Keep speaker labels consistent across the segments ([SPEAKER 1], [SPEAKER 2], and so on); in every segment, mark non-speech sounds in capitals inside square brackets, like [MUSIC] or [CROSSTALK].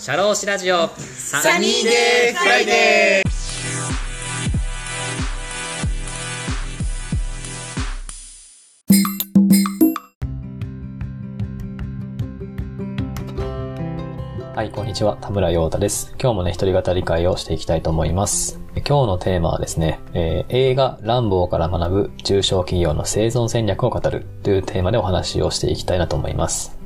[SPEAKER 1] シャローシラジオ
[SPEAKER 2] サニーデーフライデー
[SPEAKER 3] はい、こんにちは。田村陽太です。今日もね、一人語り回をしていきたいと思います。今日のテーマはですね、えー、映画ランボーから学ぶ中小企業の生存戦略を語るというテーマでお話をしていきたいなと思います。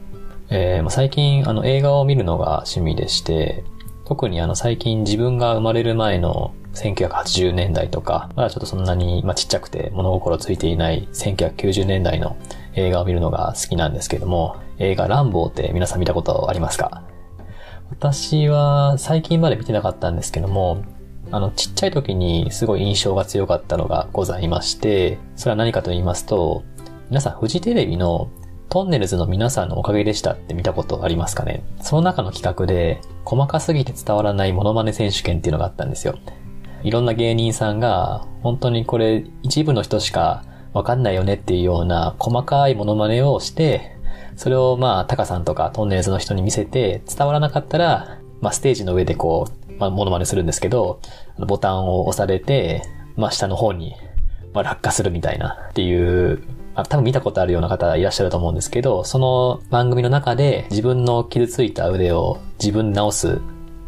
[SPEAKER 3] えー、最近あの映画を見るのが趣味でして、特にあの最近自分が生まれる前の1980年代とか、まだちょっとそんなに、まあ、ちっちゃくて物心ついていない1990年代の映画を見るのが好きなんですけども、映画ランボーって皆さん見たことありますか？私は最近まで見てなかったんですけども、あの、ちっちゃい時にすごい印象が強かったのがございまして、それは何かと言いますと、皆さんフジテレビのトンネルズの皆さんのおかげでしたって見たことありますかね？その中の企画で、細かすぎて伝わらないモノマネ選手権っていうのがあったんですよ。いろんな芸人さんが、本当にこれ一部の人しかわかんないよねっていうような細かいモノマネをして、それをまあ、タカさんとかトンネルズの人に見せて、伝わらなかったら、まあ、ステージの上でこう、まあ、モノマネするんですけど、ボタンを押されて、まあ、下の方に、まあ、落下するみたいなっていうあ多分見たことあるような方いらっしゃると思うんですけど、その番組の中で自分の傷ついた腕を自分直す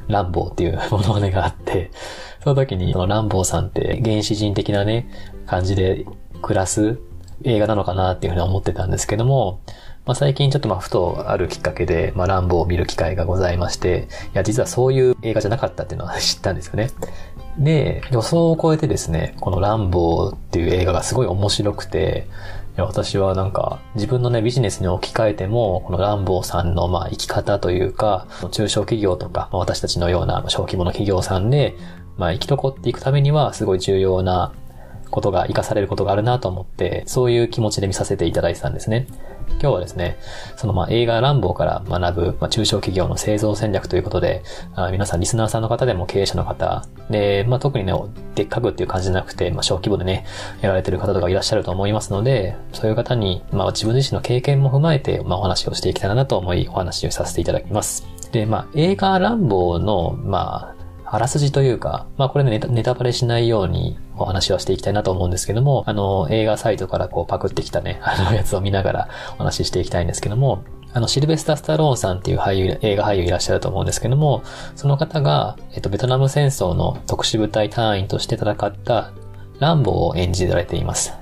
[SPEAKER 3] ランボーっていうものまねがあって、[LAUGHS] その時にそのランボーさんって原始人的なね、感じで暮らす映画なのかなっていうふうに思ってたんですけども、まあ、最近ちょっとまあふとあるきっかけで、まあ、ランボーを見る機会がございまして、いや、実はそういう映画じゃなかったっていうのは [LAUGHS] 知ったんですよね。で、予想を超えてですね、このランボーっていう映画がすごい面白くて、いや私はなんか自分のねビジネスに置き換えても、このランボーさんのまあ生き方というか、中小企業とか、私たちのような小規模の企業さんで、まあ生き残っていくためにはすごい重要なことが活かされることがあるなと思って、そういう気持ちで見させていただいてたんですね。今日はですね、そのまあ映画ランボーから学ぶ、まあ、中小企業の製造戦略ということで、あ皆さんリスナーさんの方でも経営者の方、で、まあ特にね、でっかくっていう感じじゃなくて、まあ小規模でね、やられてる方とかいらっしゃると思いますので、そういう方に、まあ自分自身の経験も踏まえて、まあお話をしていきたいなと思い、お話をさせていただきます。で、まあ映画ランボーの、まああらすじというか、まあこれねネタ、バレしないようにお話はしていきたいなと思うんですけども、あの、映画サイトからこうパクってきたね、[LAUGHS] あのやつを見ながらお話ししていきたいんですけども、あの、シルベスタ・スタローンさんっていう俳優、映画俳優いらっしゃると思うんですけども、その方が、えっと、ベトナム戦争の特殊部隊隊員として戦ったランボーを演じられています。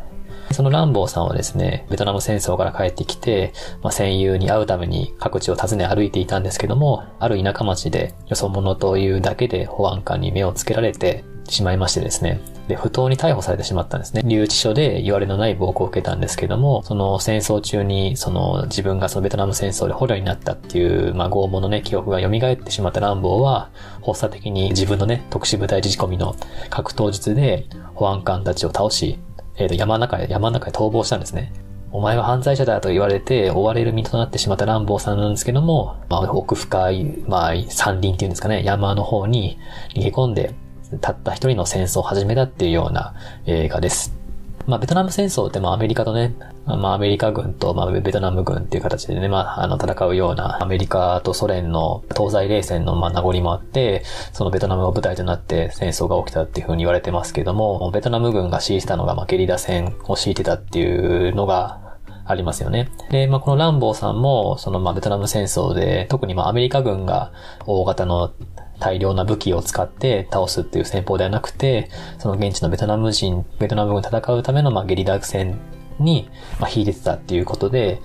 [SPEAKER 3] そのランボーさんはですね、ベトナム戦争から帰ってきて、まあ、戦友に会うために各地を訪ね歩いていたんですけども、ある田舎町でよそ者というだけで保安官に目をつけられてしまいましてですね、で、不当に逮捕されてしまったんですね。留置所で言われのない暴行を受けたんですけども、その戦争中に、その自分がそのベトナム戦争で捕虜になったっていう、まあ拷問のね、記憶が蘇ってしまった乱暴は、発作的に自分のね、特殊部隊自治込みの格闘術で保安官たちを倒し、えっ、ー、と、山の中へ、山の中へ逃亡したんですね。お前は犯罪者だと言われて追われる身となってしまった乱暴さんなんですけども、まあ、奥深い、まあ、山林っていうんですかね、山の方に逃げ込んで、たった一人の戦争を始めたっていうような映画です。まあ、ベトナム戦争って、まあ、アメリカとね、まあ、アメリカ軍と、まあ、ベトナム軍っていう形でね、まあ、あの、戦うような、アメリカとソ連の東西冷戦の、まあ、名残もあって、そのベトナムが舞台となって戦争が起きたっていうふうに言われてますけども、ベトナム軍が敷いてたのが、まあ、ゲリラ戦を敷いてたっていうのが、ありますよね。で、まあ、このランボーさんも、その、まあ、ベトナム戦争で、特にまあ、アメリカ軍が大型の大量な武器を使って倒すっていう戦法ではなくて、その現地のベトナム人、ベトナム軍戦うためのまあゲリラ戦に、まあ、秀でてたっていうことで、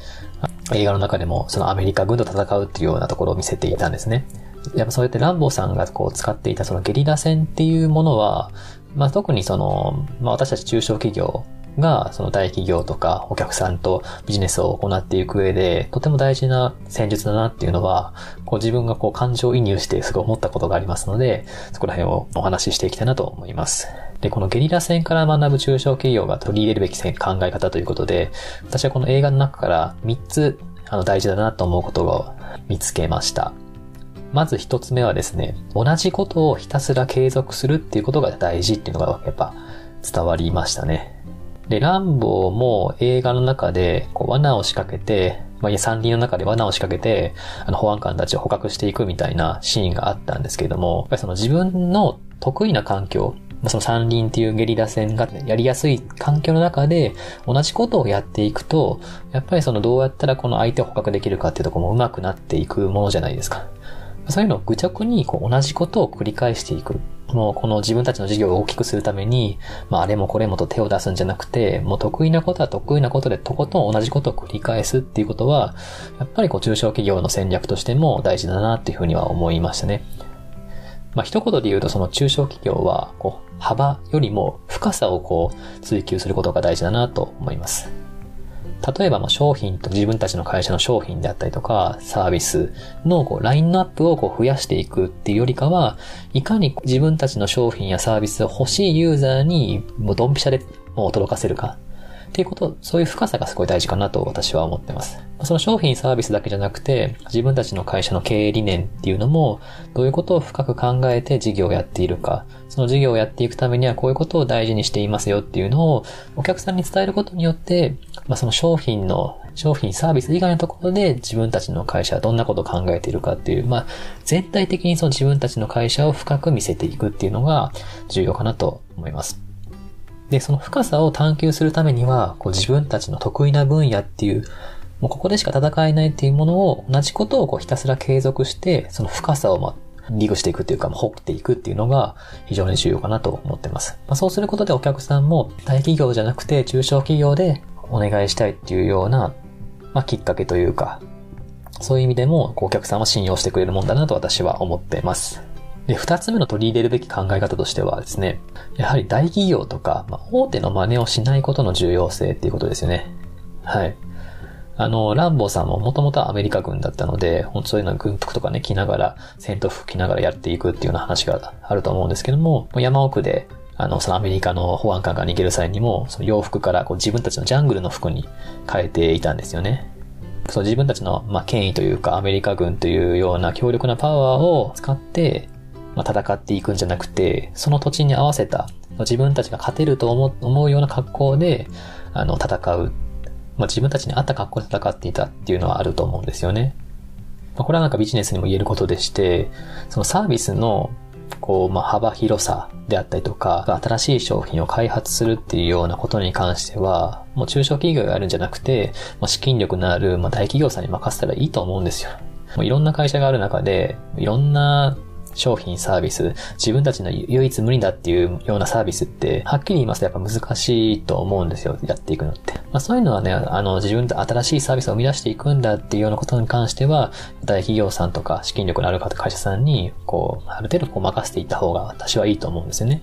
[SPEAKER 3] 映画の中でもそのアメリカ軍と戦うっていうようなところを見せていたんですね。やっぱそうやってランボーさんがこう使っていたそのゲリラ戦っていうものは、まあ特にその、まあ私たち中小企業が、その大企業とかお客さんとビジネスを行っていく上で、とても大事な戦術だなっていうのは、こう自分がこう感情移入してすごい思ったことがありますので、そこら辺をお話ししていきたいなと思います。で、このゲリラ戦から学ぶ中小企業が取り入れるべき考え方ということで、私はこの映画の中から3つあの大事だなと思うことを見つけました。まず一つ目はですね、同じことをひたすら継続するっていうことが大事っていうのがやっぱ伝わりましたね。で、ランボーも映画の中でこう罠を仕掛けて、まあ、山林の中で罠を仕掛けて、あの、保安官たちを捕獲していくみたいなシーンがあったんですけれども、やっぱりその自分の得意な環境、その山林っていうゲリラ戦がやりやすい環境の中で同じことをやっていくと、やっぱりそのどうやったらこの相手を捕獲できるかっていうところも上手くなっていくものじゃないですか。そういうのを愚直にこう同じことを繰り返していく。もうこの自分たちの事業を大きくするために、まああれもこれもと手を出すんじゃなくて、もう得意なことは得意なことでとことん同じことを繰り返すっていうことは、やっぱりこう中小企業の戦略としても大事だなっていうふうには思いましたね。まあ一言で言うとその中小企業は、こう幅よりも深さをこう追求することが大事だなと思います。例えば、ま商品と自分たちの会社の商品であったりとか、サービスのこうラインナップをこう増やしていくっていうよりかは、いかに自分たちの商品やサービスを欲しいユーザーにもうドンピシャでもう届かせるか。っていうこと、そういう深さがすごい大事かなと私は思ってます。その商品サービスだけじゃなくて、自分たちの会社の経営理念っていうのも、どういうことを深く考えて事業をやっているか、その事業をやっていくためにはこういうことを大事にしていますよっていうのをお客さんに伝えることによって、まあ、その商品の、商品サービス以外のところで自分たちの会社はどんなことを考えているかっていう、まあ、全体的にその自分たちの会社を深く見せていくっていうのが重要かなと思います。で、その深さを探求するためには、こう自分たちの得意な分野っていう、もうここでしか戦えないっていうものを、同じことをこうひたすら継続して、その深さをまあ、リグしていくっていうか、掘っていくっていうのが非常に重要かなと思ってます。まあ、そうすることでお客さんも大企業じゃなくて中小企業でお願いしたいっていうような、まあ、きっかけというか、そういう意味でもお客さんは信用してくれるもんだなと私は思ってます。で、二つ目の取り入れるべき考え方としてはですね、やはり大企業とか、まあ、大手の真似をしないことの重要性っていうことですよね。はい。あの、ランボーさんももともとアメリカ軍だったので、本当そういうのは軍服とかね、着ながら、戦闘服着ながらやっていくっていうような話があると思うんですけども、山奥で、あの、そのアメリカの保安官が逃げる際にも、その洋服からこう自分たちのジャングルの服に変えていたんですよね。そう自分たちの、まあ、権威というか、アメリカ軍というような強力なパワーを使って、まあ、戦っていくんじゃなくて、その土地に合わせた、自分たちが勝てると思うような格好で、あの、戦う。まあ、自分たちに合った格好で戦っていたっていうのはあると思うんですよね。まあ、これはなんかビジネスにも言えることでして、そのサービスの、こう、まあ、幅広さであったりとか、新しい商品を開発するっていうようなことに関しては、もう中小企業がやるんじゃなくて、まあ、資金力のある、まあ、大企業さんに任せたらいいと思うんですよ。もういろんな会社がある中で、いろんな商品、サービス、自分たちの唯一無二だっていうようなサービスって、はっきり言いますとやっぱ難しいと思うんですよ、やっていくのって。まあそういうのはね、あの、自分で新しいサービスを生み出していくんだっていうようなことに関しては、大企業さんとか資金力のある方、会社さんに、こう、ある程度こう任せていった方が私はいいと思うんですよね。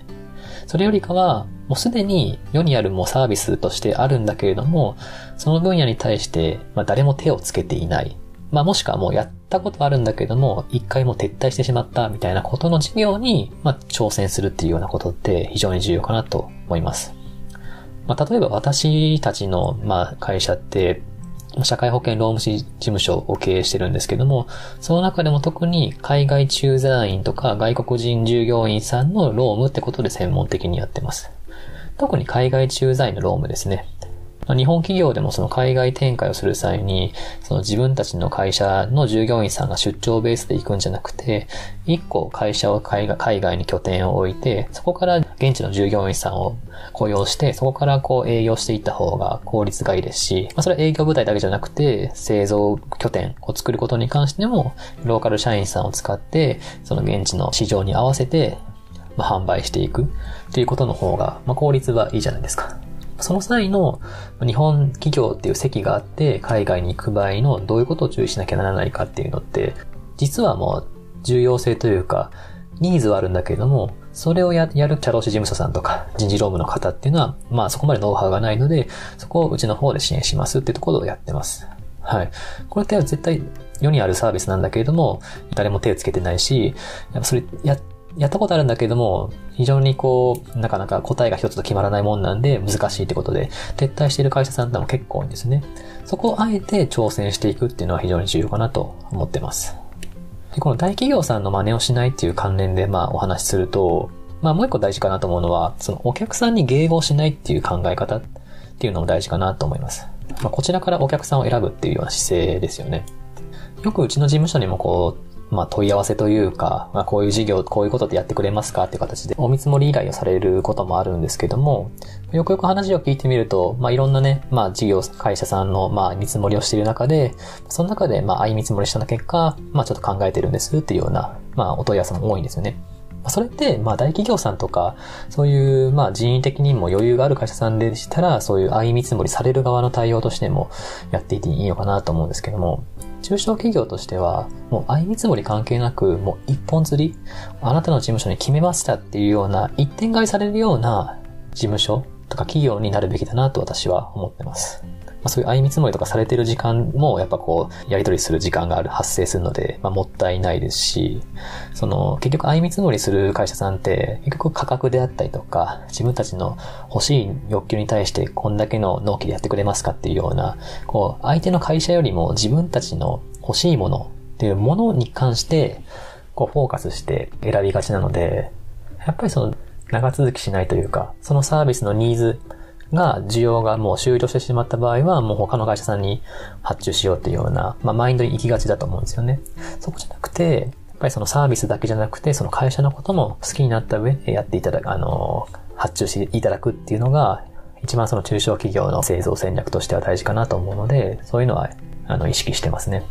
[SPEAKER 3] それよりかは、もうすでに世にあるもうサービスとしてあるんだけれども、その分野に対して、まあ誰も手をつけていない。まあもしくはもうやったことあるんだけども、一回も撤退してしまったみたいなことの事業に、まあ挑戦するっていうようなことって非常に重要かなと思います。まあ例えば私たちの、ま会社って、社会保険労務士事務所を経営してるんですけども、その中でも特に海外駐在員とか外国人従業員さんの労務ってことで専門的にやってます。特に海外駐在員の労務ですね。ま日本企業でもその海外展開をする際に、その自分たちの会社の従業員さんが出張ベースで行くんじゃなくて、一個会社を海外に拠点を置いて、そこから現地の従業員さんを雇用して、そこからこう営業していった方が効率がいいですし、まあ、それは営業部隊だけじゃなくて、製造拠点を作ることに関しても、ローカル社員さんを使って、その現地の市場に合わせて、まあ、販売していくっていうことの方が、まあ、効率はいいじゃないですか。その際の日本企業っていう席があって海外に行く場合のどういうことを注意しなきゃならないかっていうのって、実はもう重要性というか、ニーズはあるんだけれども、それをややる社労士事務所さんとか人事労務の方っていうのは、まあそこまでノウハウがないので、そこをうちの方で支援しますっていうところをやってます。はい。これって絶対世にあるサービスなんだけれども、誰も手をつけてないし、やっぱそれやっやったことあるんだけども、非常にこう、なかなか答えが一つと決まらないもんなんで難しいってことで、撤退している会社さんっても結構多いんですね。そこをあえて挑戦していくっていうのは非常に重要かなと思ってます。でこの大企業さんの真似をしないっていう関連でまあお話しすると、まあもう一個大事かなと思うのは、そのお客さんに迎合しないっていう考え方っていうのも大事かなと思います。まあ、こちらからお客さんを選ぶっていうような姿勢ですよね。よくうちの事務所にもこう、まあ問い合わせというか、まあこういう事業、こういうことでやってくれますかっていう形でお見積もり依頼をされることもあるんですけども、よくよく話を聞いてみると、まあいろんなね、まあ事業、会社さんのまあ見積もりをしている中で、その中でまあ相見積もりした結果、まあちょっと考えてるんですっていうような、まあお問い合わせも多いんですよね。それって、まあ大企業さんとか、そういう、まあ人員的にも余裕がある会社さんでしたら、そういう相見積もりされる側の対応としてもやっていていいのかなと思うんですけども、中小企業としては、もう相見積もり関係なく、もう一本釣り、あなたの事務所に決めましたっていうような、一点買いされるような事務所とか企業になるべきだなと私は思ってます。まあ、そういう相見積もりとかされてる時間も、やっぱこう、やり取りする時間がある、発生するので、まあ、もったいないですし、その、結局相見積もりする会社さんって、結局価格であったりとか、自分たちの欲しい欲求に対してこんだけの納期でやってくれますかっていうような、こう、相手の会社よりも自分たちの欲しいものっていうものに関して、こう、フォーカスして選びがちなので、やっぱりその、長続きしないというか、そのサービスのニーズが、需要がもう終了してしまった場合は、もう他の会社さんに発注しようっていうような、まあ、マインドに行きがちだと思うんですよね。そこじゃなくて、やっぱりそのサービスだけじゃなくて、その会社のことも好きになった上でやっていただく、あの、発注していただくっていうのが、一番その中小企業の製造戦略としては大事かなと思うので、そういうのは、あの、意識してますね。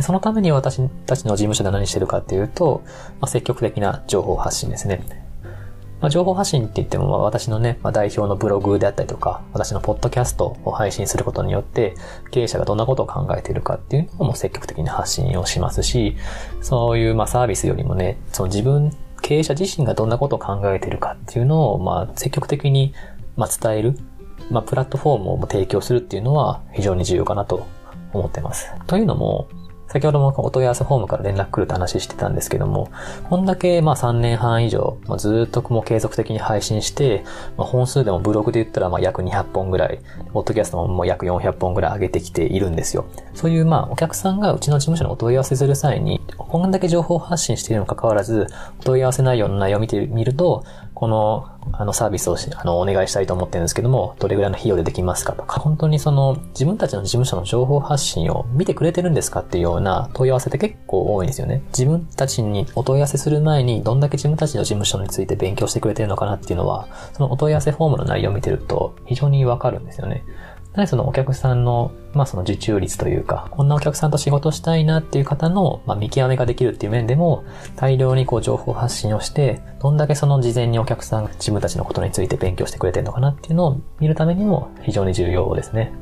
[SPEAKER 3] そのために私たちの事務所で何してるかっていうと、まあ、積極的な情報発信ですね。まあ、情報発信って言っても、まあ、私のね、まあ、代表のブログであったりとか、私のポッドキャストを配信することによって、経営者がどんなことを考えているかっていうのも積極的に発信をしますし、そういうまあサービスよりもね、その自分、経営者自身がどんなことを考えているかっていうのを、まあ、積極的に、まあ、伝える、まあ、プラットフォームを提供するっていうのは非常に重要かなと思ってます。というのも、先ほどもお問い合わせフォームから連絡来るって話してたんですけども、こんだけまあ3年半以上、まあ、ずっともう継続的に配信して、まあ、本数でもブログで言ったらまあ約200本ぐらい、ポッドキャストももう約400本ぐらい上げてきているんですよ。そういうまあお客さんがうちの事務所にお問い合わせする際に、こんだけ情報発信しているにもかかわらず、お問い合わせ内容の内容を見てみると、この、あの、サービスをしあの、お願いしたいと思ってるんですけども、どれぐらいの費用でできますかとか、本当にその、自分たちの事務所の情報発信を見てくれてるんですかっていうような問い合わせって結構多いんですよね。自分たちにお問い合わせする前に、どんだけ自分たちの事務所について勉強してくれてるのかなっていうのは、そのお問い合わせフォームの内容を見てると、非常にわかるんですよね。なそのお客さんの、まあその受注率というか、こんなお客さんと仕事したいなっていう方の、まあ見極めができるっていう面でも、大量にこう情報発信をして、どんだけその事前にお客さん自分たちのことについて勉強してくれてるのかなっていうのを見るためにも非常に重要ですね。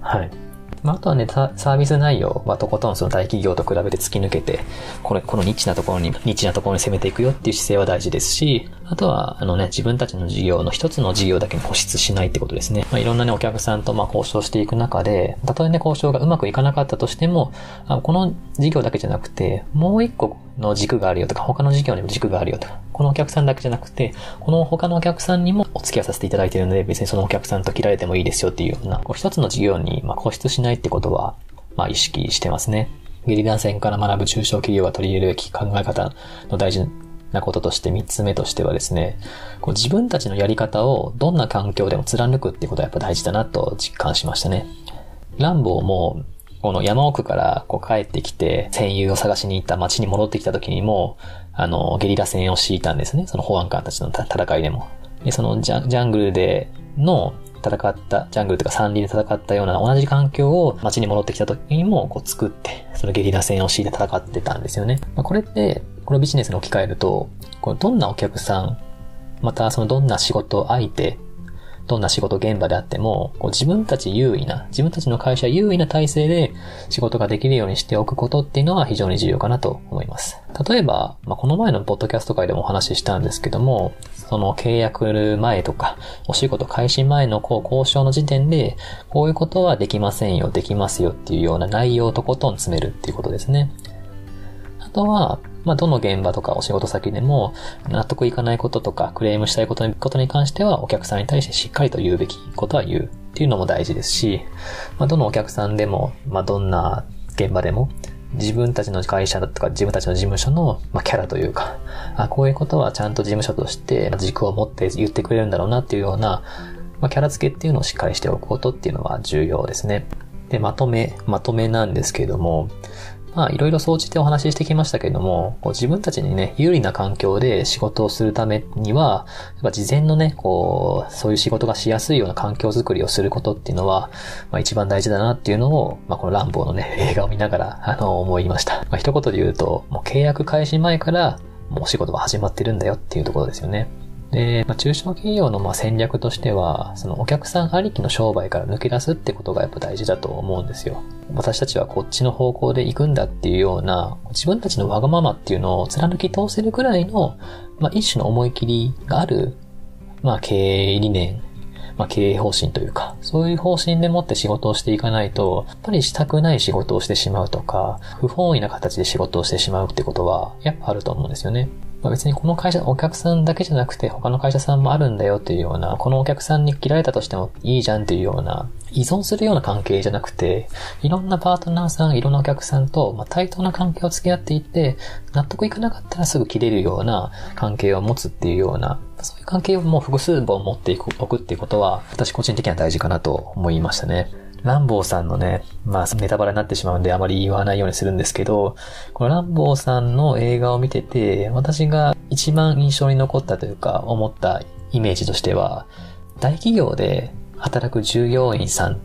[SPEAKER 3] はい。まあ、あとはね、サービス内容はとことんその大企業と比べて突き抜けて、これ、このニッチなところに、ニッチなところに攻めていくよっていう姿勢は大事ですし、あとは、あのね、自分たちの事業の一つの事業だけに固執しないってことですね。まあ、いろんなね、お客さんとまあ交渉していく中で、たとえね、交渉がうまくいかなかったとしても、あこの事業だけじゃなくて、もう一個の軸があるよとか、他の事業にも軸があるよとか、このお客さんだけじゃなくて、この他のお客さんにもお付き合いさせていただいているので、別にそのお客さんと切られてもいいですよっていうような、こう一つの事業にま固執しないってことは、まあ意識してますね。ゲリラ戦から学ぶ中小企業が取り入れるべき考え方の大事なこととして3つ目としてはですね、こう自分たちのやり方をどんな環境でも貫くってことはやっぱ大事だなと実感しましたね。ランボーも、この山奥からこう帰ってきて、戦友を探しに行った街に戻ってきた時にも、あの、ゲリラ戦を敷いたんですね。その保安官たちの戦いでも。で、そのジャジャングルでの戦った、ジャングルとか山林で戦ったような同じ環境を街に戻ってきた時にもこう作って、そのゲリラ戦を敷いて戦ってたんですよね。まあ、これって、このビジネスに置き換えると、こどんなお客さん、またそのどんな仕事相手、どんな仕事現場であっても、こう自分たち優位な、自分たちの会社優位な体制で仕事ができるようにしておくことっていうのは非常に重要かなと思います。例えば、まあ、この前のポッドキャスト会でもお話ししたんですけども、その契約前とか、お仕事開始前のこう交渉の時点で、こういうことはできませんよ、できますよっていうような内容とことん詰めるっていうことですね。あとは、まあ、どの現場とかお仕事先でも、納得いかないこととか、クレームしたいことにことに関しては、お客さんに対してしっかりと言うべきことは言うっていうのも大事ですし、まあ、どのお客さんでも、まあ、どんな現場でも、自分たちの会社だとか自分たちの事務所の、まあ、キャラというか、あ、こういうことはちゃんと事務所として軸を持って言ってくれるんだろうなっていうような、まあ、キャラ付けっていうのをしっかりしておくことっていうのは重要ですね。で、まとめ、まとめなんですけれども、まあ、いろいろ総じてお話ししてきましたけれども、こう自分たちにね、有利な環境で仕事をするためには、やっぱ事前のね、こう、そういう仕事がしやすいような環境づくりをすることっていうのは、まあ一番大事だなっていうのを、まあこのランボーのね、[LAUGHS] 映画を見ながら、あの、思いました。まあ一言で言うと、もう契約開始前から、もうお仕事が始まってるんだよっていうところですよね。で、まあ、中小企業のまあ戦略としては、そのお客さんありきの商売から抜け出すってことがやっぱ大事だと思うんですよ。私たちはこっちの方向で行くんだっていうような、自分たちのわがままっていうのを貫き通せるくらいの、まあ、一種の思い切りがある、まあ、経営理念、まあ、経営方針というか、そういう方針でもって仕事をしていかないと、やっぱりしたくない仕事をしてしまうとか、不本意な形で仕事をしてしまうってことは、やっぱあると思うんですよね。まあ、別にこの会社、お客さんだけじゃなくて他の会社さんもあるんだよっていうような、このお客さんに切られたとしてもいいじゃんっていうような、依存するような関係じゃなくて、いろんなパートナーさん、いろんなお客さんと、まあ、対等な関係を付き合っていって、納得いかなかったらすぐ切れるような関係を持つっていうような、そういう関係をもう複数本持っていく、置くっていうことは、私個人的には大事かなと思いましたね。ランボーさんのね、まあネタバレになってしまうんであまり言わないようにするんですけど、このランボーさんの映画を見てて、私が一番印象に残ったというか思ったイメージとしては、大企業で働く従業員さんっ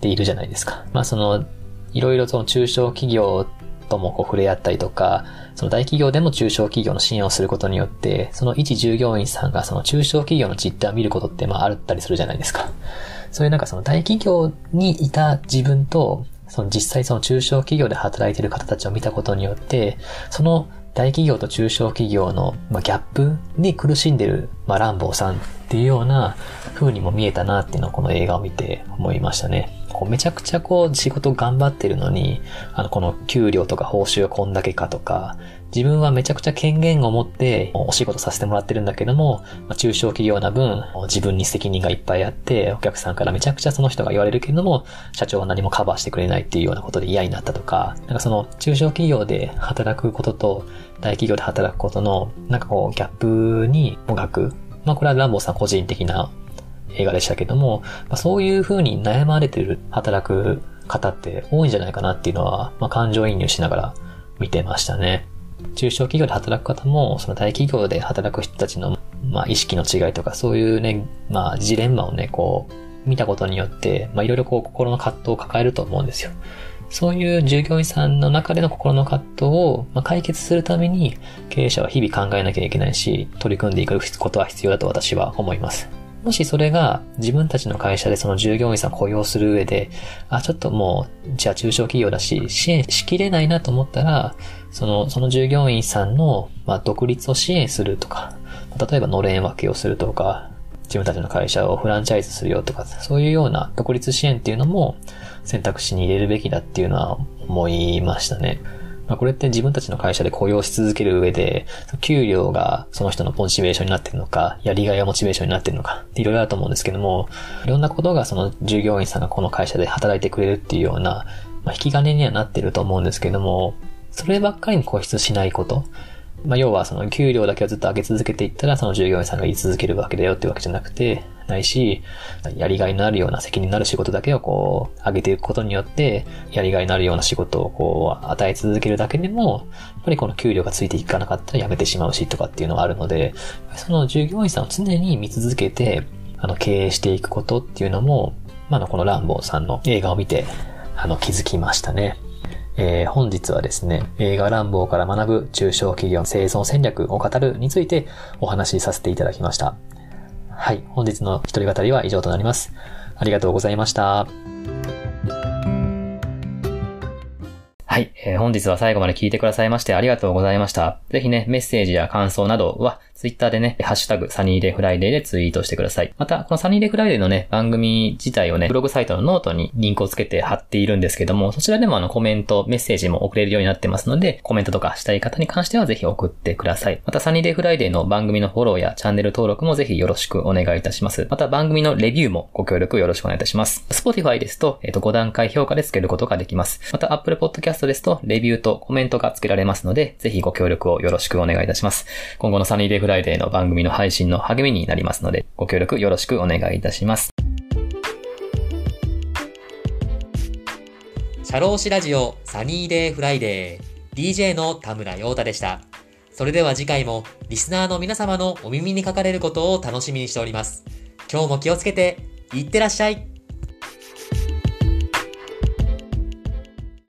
[SPEAKER 3] ているじゃないですか。まあその、いろいろその中小企業ともこう触れ合ったりとか、その大企業でも中小企業の支援をすることによって、その一従業員さんがその中小企業の実態を見ることってまああったりするじゃないですか。そういうなんかその大企業にいた自分と、その実際その中小企業で働いている方たちを見たことによって、その大企業と中小企業の、まあ、ギャップに苦しんでる、まあ、ランボーさんっていうような風にも見えたなっていうのをこの映画を見て思いましたね。こうめちゃくちゃこう仕事頑張ってるのに、あのこの給料とか報酬はこんだけかとか、自分はめちゃくちゃ権限を持ってお仕事させてもらってるんだけども、まあ、中小企業な分自分に責任がいっぱいあって、お客さんからめちゃくちゃその人が言われるけれども、社長は何もカバーしてくれないっていうようなことで嫌になったとか、なんかその中小企業で働くことと大企業で働くことの、なんかこうギャップにもがく。まあこれはランボーさん個人的な映画でしたけども、まあ、そういう風に悩まれてる働く方って多いんじゃないかなっていうのは、まあ、感情移入しながら見てましたね。中小企業で働く方も、その大企業で働く人たちの、まあ、意識の違いとか、そういうね、まあ、ジレンマをね、こう、見たことによって、まあ、いろいろこう、心の葛藤を抱えると思うんですよ。そういう従業員さんの中での心の葛藤を、まあ、解決するために、経営者は日々考えなきゃいけないし、取り組んでいくことは必要だと私は思います。もしそれが自分たちの会社でその従業員さん雇用する上で、あ、ちょっともう、じゃあ中小企業だし、支援しきれないなと思ったら、その、その従業員さんの、まあ、独立を支援するとか、例えばのれん分けをするとか、自分たちの会社をフランチャイズするよとか、そういうような独立支援っていうのも選択肢に入れるべきだっていうのは思いましたね。まあ、これって自分たちの会社で雇用し続ける上で、給料がその人のモチベーションになってるのか、やりがいがモチベーションになってるのか、いろいろあると思うんですけども、いろんなことがその従業員さんがこの会社で働いてくれるっていうような、まあ、引き金にはなってると思うんですけども、そればっかりに固執しないこと。まあ、要はその給料だけをずっと上げ続けていったら、その従業員さんが言い続けるわけだよってわけじゃなくて、ないし、やりがいのあるような責任のある仕事だけをこう、上げていくことによって、やりがいのあるような仕事をこう、与え続けるだけでも、やっぱりこの給料がついていかなかったら辞めてしまうしとかっていうのがあるので、その従業員さんを常に見続けて、あの、経営していくことっていうのも、まあ、このランボーさんの映画を見て、あの、気づきましたね。えー、本日はですね、映画乱暴から学ぶ中小企業生存戦略を語るについてお話しさせていただきました。はい、本日の一人語りは以上となります。ありがとうございました。はい、えー、本日は最後まで聞いてくださいましてありがとうございました。ぜひね、メッセージや感想などは、ツイッターでね、ハッシュタグ、サニーデフライデーでツイートしてください。また、このサニーデフライデーのね、番組自体をね、ブログサイトのノートにリンクをつけて貼っているんですけども、そちらでもあのコメント、メッセージも送れるようになってますので、コメントとかしたい方に関してはぜひ送ってください。また、サニーデフライデーの番組のフォローやチャンネル登録もぜひよろしくお願いいたします。また、番組のレビューもご協力よろしくお願いいたします。Spotify ですと、えっ、と、5段階評価でつけることができます。また、Apple Podcast ですと、レビューとコメントがつけられますので、ぜひご協力をよろしくお願いいたします。今後のサニーデー
[SPEAKER 4] フライデーの番組の配信の励みになりますので、ご協力よろしくお願いいたします。
[SPEAKER 3] 社労士ラジオサニーデーフライデー DJ の田村陽太でした。それでは次回もリスナーの皆様のお耳にかかれることを楽しみにしております。今日も気をつけて、いってらっしゃい